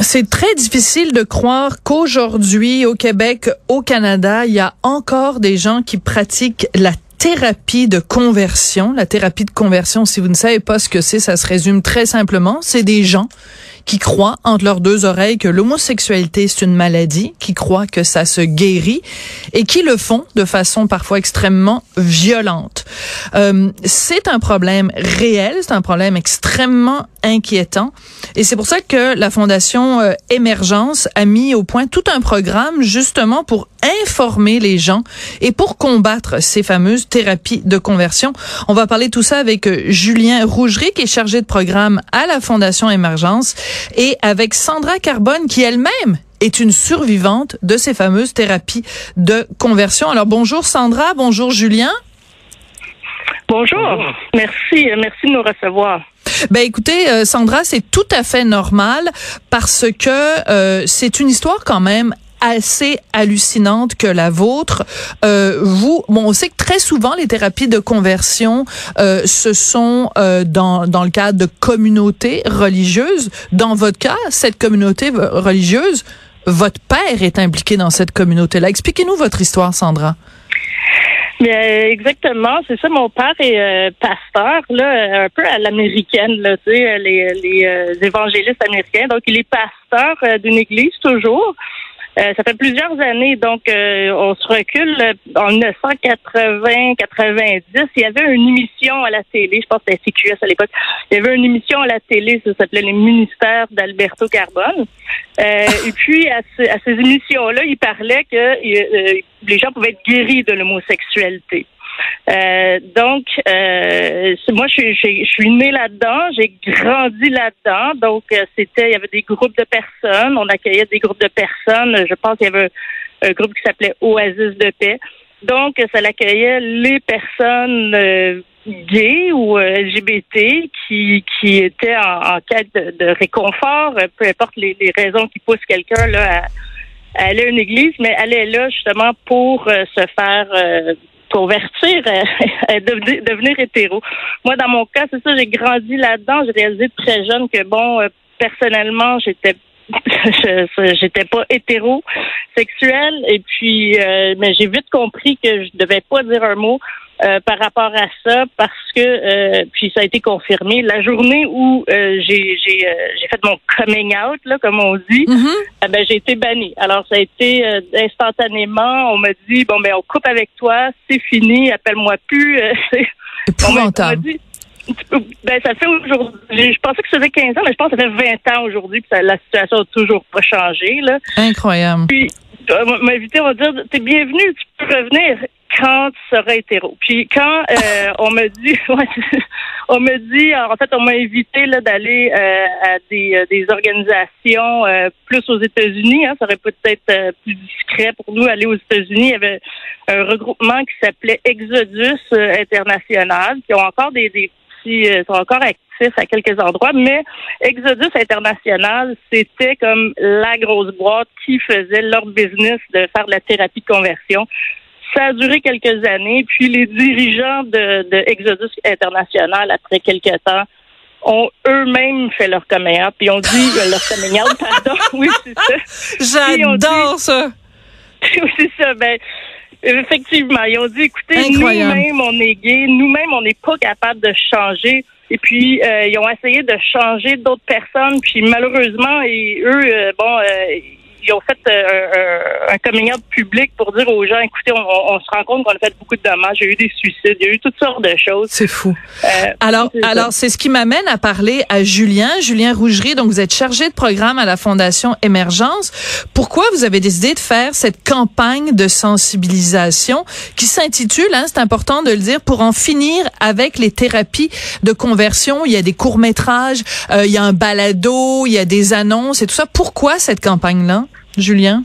C'est très difficile de croire qu'aujourd'hui, au Québec, au Canada, il y a encore des gens qui pratiquent la thérapie de conversion. La thérapie de conversion, si vous ne savez pas ce que c'est, ça se résume très simplement. C'est des gens qui croient entre leurs deux oreilles que l'homosexualité c'est une maladie, qui croient que ça se guérit et qui le font de façon parfois extrêmement violente. Euh, c'est un problème réel, c'est un problème extrêmement inquiétant et c'est pour ça que la Fondation euh, Émergence a mis au point tout un programme justement pour informer les gens et pour combattre ces fameuses thérapies de conversion. On va parler tout ça avec euh, Julien Rougerie qui est chargé de programme à la Fondation Émergence et avec Sandra Carbone qui elle-même est une survivante de ces fameuses thérapies de conversion. Alors bonjour Sandra, bonjour Julien. Bonjour. Merci, merci de nous recevoir. Ben écoutez, euh, Sandra, c'est tout à fait normal parce que euh, c'est une histoire quand même assez hallucinante que la vôtre. Euh, vous, bon, on sait que très souvent les thérapies de conversion, euh, ce sont euh, dans dans le cadre de communautés religieuses. Dans votre cas, cette communauté religieuse, votre père est impliqué dans cette communauté-là. Expliquez-nous votre histoire, Sandra. Bien, exactement, c'est ça. Mon père est euh, pasteur, là, un peu à l'américaine, là, tu sais, les, les euh, évangélistes américains. Donc, il est pasteur euh, d'une église toujours. Euh, ça fait plusieurs années, donc euh, on se recule en 1980-90. Il y avait une émission à la télé, je pense que c'était CQS à l'époque. Il y avait une émission à la télé, ça s'appelait les ministères d'Alberto Carbone. Euh, et puis à, à ces émissions-là, il parlait que les gens pouvaient être guéris de l'homosexualité. Euh, donc, euh, moi, je, suis née là-dedans, j'ai grandi là-dedans. Donc, euh, c'était, il y avait des groupes de personnes, on accueillait des groupes de personnes. Je pense qu'il y avait un, groupe qui s'appelait Oasis de paix. Donc, ça l'accueillait les personnes gays ou LGBT qui, qui étaient en, quête de, réconfort, peu importe les, raisons qui poussent quelqu'un là à, aller à une église, mais est là justement pour se faire convertir, à devenir, hétéro. Moi, dans mon cas, c'est ça, j'ai grandi là-dedans. J'ai réalisé très jeune que, bon, euh, personnellement, j'étais j'étais pas hétérosexuelle et puis euh, mais j'ai vite compris que je devais pas dire un mot euh, par rapport à ça parce que euh, puis ça a été confirmé la journée où euh, j'ai j'ai j'ai fait mon coming out là comme on dit mm-hmm. ben j'ai été bannie alors ça a été instantanément on m'a dit bon ben on coupe avec toi c'est fini appelle-moi plus épouvantable ben, ça fait aujourd'hui. Je pensais que ça faisait 15 ans, mais je pense que ça fait 20 ans aujourd'hui, que la situation n'a toujours pas changé. Là. Incroyable. Puis, on m'a invité, on va dire, t'es bienvenu, tu peux revenir quand tu seras hétéro. Puis quand euh, on me dit, on me dit, en fait, on m'a invité là d'aller euh, à des, euh, des organisations plus aux États-Unis. Hein, ça aurait peut-être plus discret pour nous aller aux États-Unis. Il y avait un regroupement qui s'appelait Exodus International, qui ont encore des, des petits, sont encore actifs à quelques endroits, mais Exodus International, c'était comme la grosse boîte qui faisait leur business de faire de la thérapie de conversion. Ça a duré quelques années, puis les dirigeants de, de Exodus International, après quelques temps, ont eux-mêmes fait leur coming puis ont dit leur coming pardon, oui, c'est ça. J'adore ça. oui, c'est ça. Ben, effectivement, ils ont dit, écoutez, nous-mêmes, on est gays, nous-mêmes, on n'est pas capable de changer. Et puis, euh, ils ont essayé de changer d'autres personnes, puis malheureusement, et eux, euh, bon, ils ont fait euh, un, coming out public pour dire aux gens, écoutez, on, se rend compte qu'on a fait beaucoup de dommages, il y a eu des suicides, il y a eu toutes sortes de choses. C'est fou. Euh, alors, alors c'est ce qui m'amène à parler à Julien, Julien Rougerie. Donc, vous êtes chargé de programme à la Fondation Émergence. Pourquoi vous avez décidé de faire cette campagne de sensibilisation qui s'intitule, hein, c'est important de le dire, pour en finir avec les thérapies de conversion. Il y a des courts métrages, euh, il y a un balado, il y a des annonces et tout ça. Pourquoi cette campagne-là? Julien?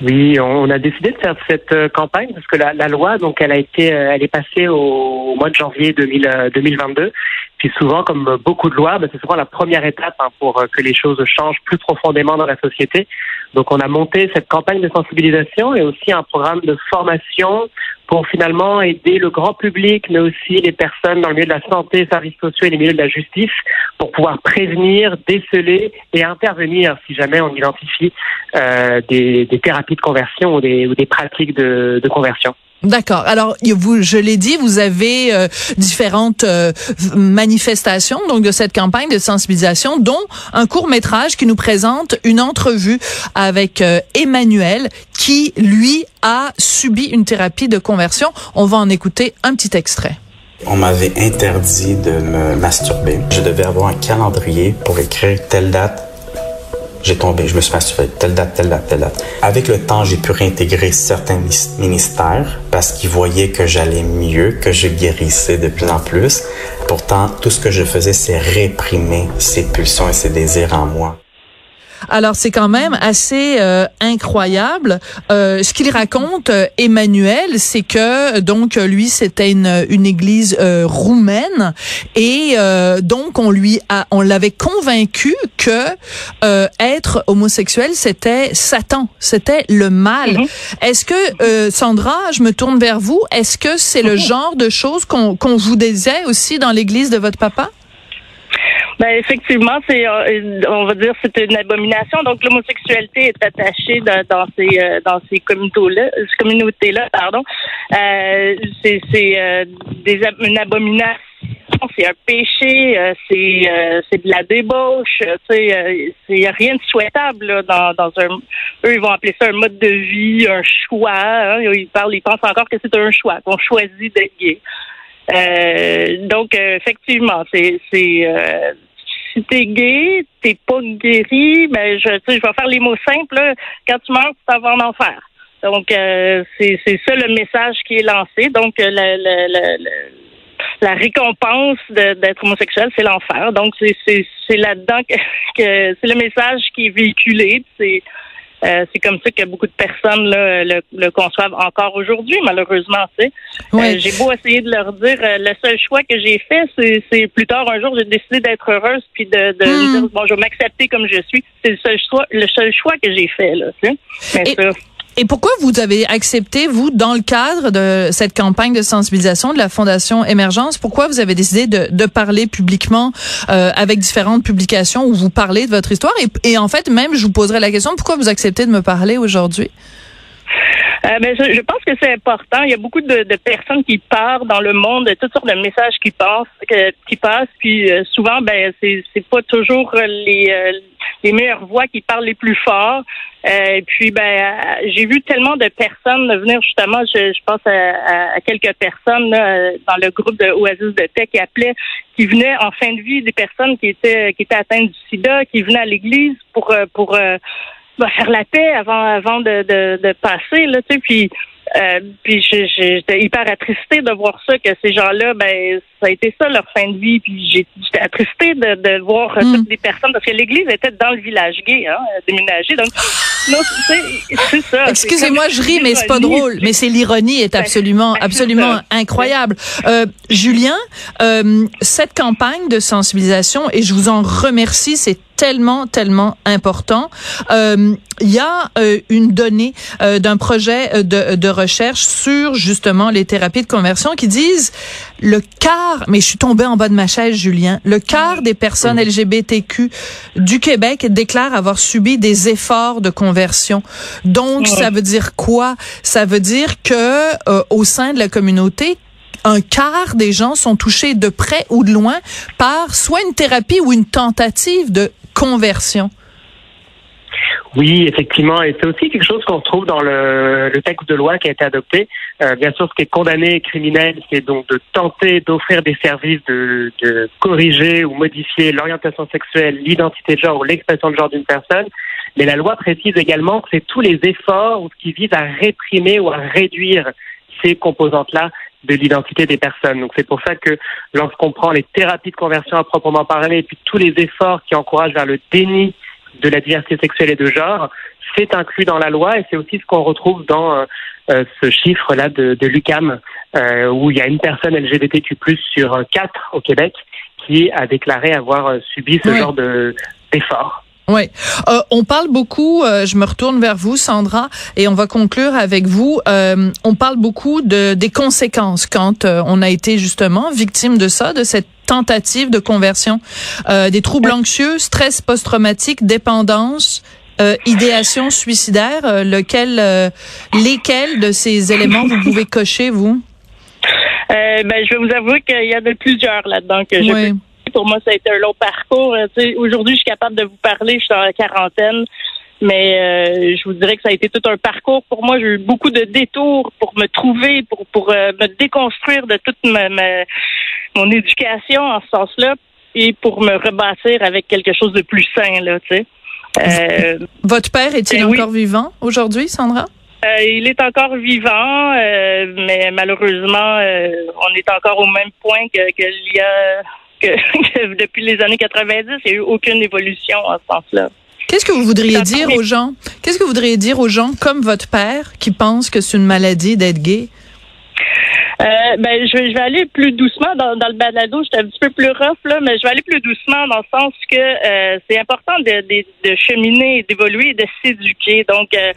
Oui, on a décidé de faire cette euh, campagne parce que la, loi, donc, elle a été, euh, elle est passée au, mois de janvier 2022. Puis souvent, comme beaucoup de lois, ben, c'est souvent la première étape hein, pour que les choses changent plus profondément dans la société. Donc on a monté cette campagne de sensibilisation et aussi un programme de formation pour finalement aider le grand public, mais aussi les personnes dans le milieu de la santé, services sociaux et les milieux de la justice, pour pouvoir prévenir, déceler et intervenir si jamais on identifie euh, des, des, thérapies de conversion ou des, ou des pratiques de, de conversion. D'accord. Alors, vous, je l'ai dit, vous avez euh, différentes euh, manifestations donc de cette campagne de sensibilisation, dont un court métrage qui nous présente une entrevue avec euh, Emmanuel, qui lui a subi une thérapie de conversion. On va en écouter un petit extrait. On m'avait interdit de me masturber. Je devais avoir un calendrier pour écrire telle date, j'ai tombé, je me suis masturbé, telle date, telle date, telle date. Avec le temps, j'ai pu réintégrer certains ministères parce qu'ils voyaient que j'allais mieux, que je guérissais de plus en plus. Pourtant, tout ce que je faisais, c'est réprimer ces pulsions et ces désirs en moi. Alors c'est quand même assez euh, incroyable. Euh, ce qu'il raconte, euh, Emmanuel, c'est que donc lui c'était une, une église roumaine et donc on lui a, on l'avait convaincu que être homosexuel c'était Satan, c'était le mal. Mhm. Est-ce que Sandra, je me tourne vers vous, est-ce que c'est le genre de choses qu'on qu'on vous disait aussi dans l'église de votre papa? Ben effectivement, c'est euh, on va dire c'est une abomination. Donc l'homosexualité est attachée dans, ces euh, dans ces communautés-là, communautés là, pardon. Euh, c'est c'est euh, une abomination. C'est un péché, c'est c'est de la débauche, c'est rien de souhaitable dans dans un. Eux ils vont appeler ça un mode de vie, un choix. Hein. ils parlent, ils pensent encore que c'est un choix, qu'on choisit d'être gay. Euh, donc effectivement, c'est c'est si t'es gay, t'es pas guéri, ben je, je vais faire les mots simples. quand tu meurs, tu t'en vas en enfer. Donc euh, c'est ça le message qui est lancé. Donc euh, la, la, la, la récompense d'être homosexuel, c'est l'enfer. Donc c'est là-dedans que, que c'est le message qui est véhiculé. C'est euh, c'est comme ça que beaucoup de personnes le, conçoivent encore aujourd'hui, malheureusement. Tu euh, j'ai beau essayer de leur dire, euh, le seul choix que j'ai fait, c'est plus tard un jour, j'ai décidé d'être heureuse puis de, de hmm. dire bon, je vais m'accepter comme je suis. C'est le seul choix, le seul choix que j'ai fait là. Tu sais? Et pourquoi vous avez accepté, vous, dans le cadre de cette campagne de sensibilisation de la Fondation Émergence, pourquoi vous avez décidé de, de parler publiquement euh, avec différentes publications où vous parlez de votre histoire? Et, et en fait, même, je vous poserai la question, pourquoi vous acceptez de me parler aujourd'hui? Euh, ben, je, pense que c'est important. Il y a beaucoup de, personnes qui partent dans le monde, toutes sortes de messages qui passent, qui passent. Puis euh, souvent, ben c'est pas toujours les euh, les meilleures voix qui parlent les plus forts. et puis ben j'ai vu tellement de personnes venir justement. Je, je pense à, à, quelques personnes dans le groupe de Oasis de Tech qui appelaient, qui venaient en fin de vie des personnes qui étaient qui étaient atteintes du SIDA, qui venaient à l'église pour pour va faire la paix avant avant de, de, de passer là tu sais puis euh, puis j'étais hyper attristée de voir ça que ces gens-là ben ça a été ça leur fin de vie puis j'étais attristée de, de voir mm. toutes les personnes parce que l'église était dans le village gay hein déménagé donc non c'est ça excusez-moi je ris mais c'est pas drôle mais c'est l'ironie est ben, absolument ben, absolument incroyable euh, Julien euh, cette campagne de sensibilisation et je vous en remercie c'est tellement, tellement important. Euh, il y a euh, une donnée euh, d'un projet de, de recherche sur justement les thérapies de conversion qui disent le quart, mais je suis tombée en bas de ma chaise, Julien, le quart des personnes LGBTQ du Québec déclarent avoir subi des efforts de conversion. Donc, ça veut dire quoi? Ça veut dire que au sein de la communauté, un quart des gens sont touchés de près ou de loin par soit une thérapie ou une tentative de conversion. Oui, effectivement, et c'est aussi quelque chose qu'on trouve dans le, texte de loi qui a été adopté. Euh, bien sûr, ce qui est condamné criminel, c'est donc de tenter d'offrir des services, de, de, corriger ou modifier l'orientation sexuelle, l'identité de genre ou l'expression de genre d'une personne. Mais la loi précise également que c'est tous les efforts qui visent à réprimer ou à réduire ces composantes-là de l'identité des personnes. Donc c'est pour ça que lorsqu'on prend les thérapies de conversion à proprement parler et puis tous les efforts qui encouragent vers le déni de la diversité sexuelle et de genre, c'est inclus dans la loi et c'est aussi ce qu'on retrouve dans euh, euh, ce chiffre-là de, de l'UCAM, euh, où il y a une personne LGBTQ+ sur quatre au Québec qui a déclaré avoir subi ce genre de d'effort. Oui. Euh, on parle beaucoup, euh, je me retourne vers vous, Sandra, et on va conclure avec vous. Euh, on parle beaucoup de des conséquences quand on a été justement victime de ça, de cette tentative de conversion, des troubles anxieux, stress post-traumatique, dépendance, idéation suicidaire. lequel, lesquels de ces éléments vous pouvez cocher, vous? ben, je vais vous avouer qu'il y en a plusieurs là-dedans que je pour moi, ça a été un long parcours. Euh, aujourd'hui, je suis capable de vous parler, je suis dans la quarantaine. Mais euh, je vous dirais que ça a été tout un parcours pour moi. J'ai eu beaucoup de détours pour me trouver, pour pour euh, me déconstruire de toute ma, mon éducation en ce sens-là, et pour me rebâtir avec quelque chose de plus sain là. Tu sais. Votre père est-il ben encore vivant aujourd'hui, Sandra? il est encore vivant, mais malheureusement, on est encore au même point qu'il que y a que, depuis les années 90, il n'y a eu aucune évolution en ce sens-là. Qu'est-ce que vous voudriez dire aux gens? Qu'est-ce que vous voudriez dire aux gens comme votre père qui pensent que c'est une maladie d'être gay? Euh, ben, je vais, je vais aller plus doucement dans, dans le balado. J'étais un petit peu plus rough, là, mais je vais aller plus doucement dans le sens que euh, c'est important de, de, de cheminer, d'évoluer et de s'éduquer. Donc, euh,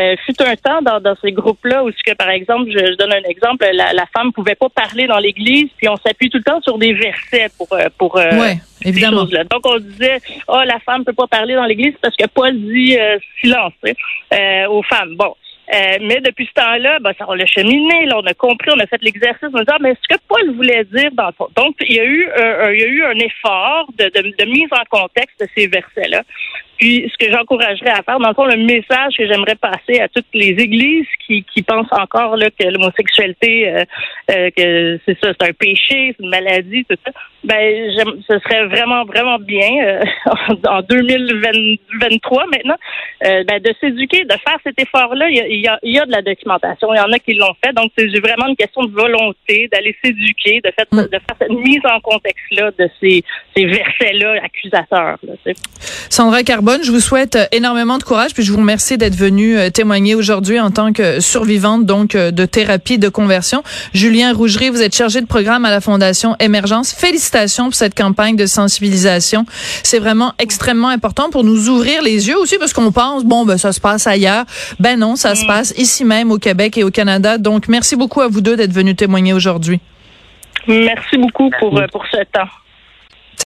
euh, fut un temps dans, dans ces groupes-là où, que, par exemple, je, je donne un exemple, la, la femme pouvait pas parler dans l'église, puis on s'appuie tout le temps sur des versets pour euh, pour euh, ouais, évidemment. Là. Donc, on disait, oh, la femme peut pas parler dans l'église parce que Paul dit silence aux femmes. Bon, euh, mais depuis ce temps-là, ben, ça, on l'a cheminé, là, on a compris, on a fait l'exercice, on a dit, ah, mais ce que Paul voulait dire dans fond. Donc, il y a eu, un, il y a eu un effort de, de, de mise en contexte de ces versets-là. Puis, ce que j'encouragerais à faire, dans le fond, le message que j'aimerais passer à toutes les églises qui, qui pensent encore là, que l'homosexualité, euh, euh, que c'est ça, c'est un péché, c'est une maladie, tout ça, ben, ce serait vraiment, vraiment bien euh, en 2023 maintenant, ben, de s'éduquer, de faire cet effort-là. Il y, a, il y a de la documentation, il y en a qui l'ont fait, donc c'est vraiment une question de volonté d'aller s'éduquer, de, fait, de faire cette mise en contexte-là de ces, ces versets-là accusateurs. Là, Sandra Carbone, je vous souhaite euh, énormément de courage, puis je vous remercie d'être venu euh, témoigner aujourd'hui en tant que survivante donc euh, de thérapie de conversion. Julien Rougerie, vous êtes chargé de programme à la Fondation Émergence. Félicitations pour cette campagne de sensibilisation. C'est vraiment extrêmement important pour nous ouvrir les yeux aussi parce qu'on pense bon ben ça se passe ailleurs. Ben non, ça se mm. passe ici même au Québec et au Canada. Donc merci beaucoup à vous deux d'être venus témoigner aujourd'hui. Merci beaucoup pour pour ce temps.